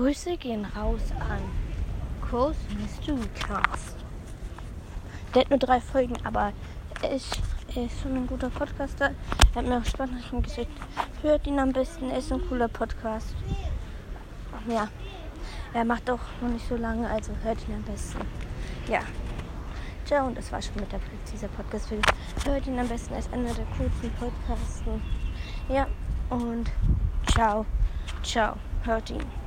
Grüße gehen raus an Kurs Mystery Cast. Der hat nur drei Folgen, aber er ist, er ist schon ein guter Podcaster. Er hat mir auch Sprachnachrichten geschickt. Hört ihn am besten, er ist ein cooler Podcast. Ja, er macht auch noch nicht so lange, also hört ihn am besten. Ja. Ciao, und das war schon mit der dieser Podcast. Hört ihn am besten, er ist einer der coolsten Podcasten. Ja, und ciao, ciao, hört ihn.